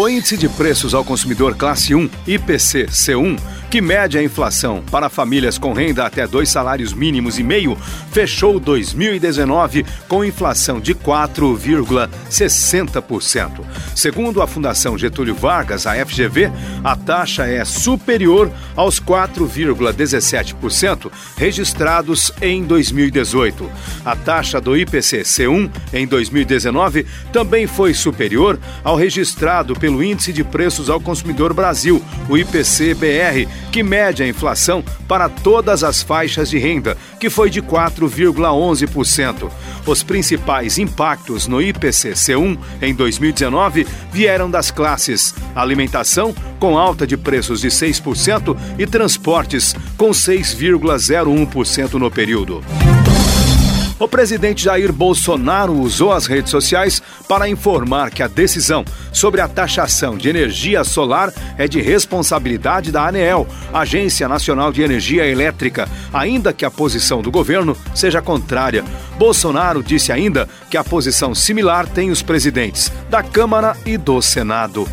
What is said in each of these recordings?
O índice de preços ao consumidor classe 1, IPC C1, que mede a inflação para famílias com renda até dois salários mínimos e meio, fechou 2019 com inflação de 4,60%. Segundo a Fundação Getúlio Vargas, a FGV, a taxa é superior aos 4,17% registrados em 2018. A taxa do IPC C1 em 2019 também foi superior ao registrado pelo Índice de Preços ao Consumidor Brasil, o IPC-BR, que mede a inflação para todas as faixas de renda, que foi de 4,11%. Os principais impactos no IPC-C1 em 2019 vieram das classes alimentação, com alta de preços de 6%, e transportes, com 6,01% no período. O presidente Jair Bolsonaro usou as redes sociais para informar que a decisão sobre a taxação de energia solar é de responsabilidade da ANEEL, Agência Nacional de Energia Elétrica, ainda que a posição do governo seja contrária. Bolsonaro disse ainda que a posição similar tem os presidentes da Câmara e do Senado.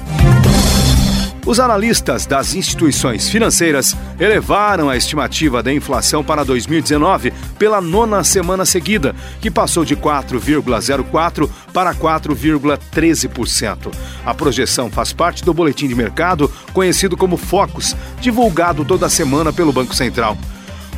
Os analistas das instituições financeiras elevaram a estimativa da inflação para 2019 pela nona semana seguida, que passou de 4,04% para 4,13%. A projeção faz parte do boletim de mercado conhecido como Focus, divulgado toda semana pelo Banco Central.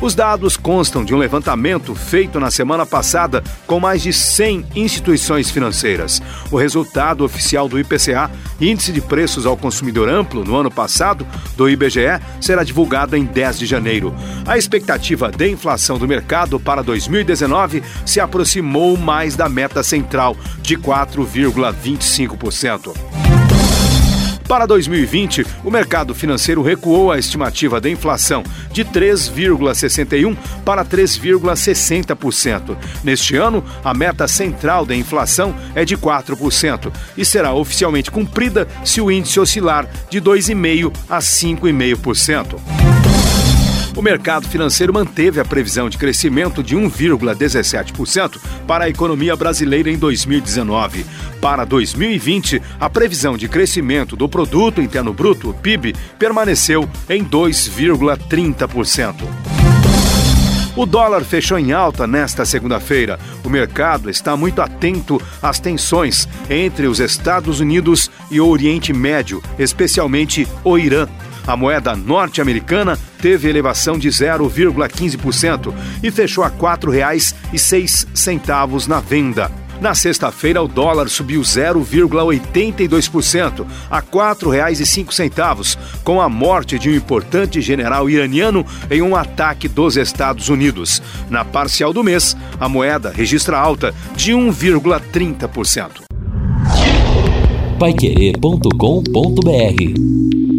Os dados constam de um levantamento feito na semana passada com mais de 100 instituições financeiras. O resultado oficial do IPCA, Índice de Preços ao Consumidor Amplo, no ano passado, do IBGE, será divulgado em 10 de janeiro. A expectativa de inflação do mercado para 2019 se aproximou mais da meta central, de 4,25%. Para 2020, o mercado financeiro recuou a estimativa da inflação de 3,61% para 3,60%. Neste ano, a meta central da inflação é de 4% e será oficialmente cumprida se o índice oscilar de 2,5% a 5,5%. O mercado financeiro manteve a previsão de crescimento de 1,17% para a economia brasileira em 2019. Para 2020, a previsão de crescimento do produto interno bruto, PIB, permaneceu em 2,30%. O dólar fechou em alta nesta segunda-feira. O mercado está muito atento às tensões entre os Estados Unidos e o Oriente Médio, especialmente o Irã. A moeda norte-americana teve elevação de 0,15% e fechou a R$ 4,06 na venda. Na sexta-feira, o dólar subiu 0,82% a R$ 4,05, com a morte de um importante general iraniano em um ataque dos Estados Unidos. Na parcial do mês, a moeda registra alta de 1,30%. Paiquerê.com.br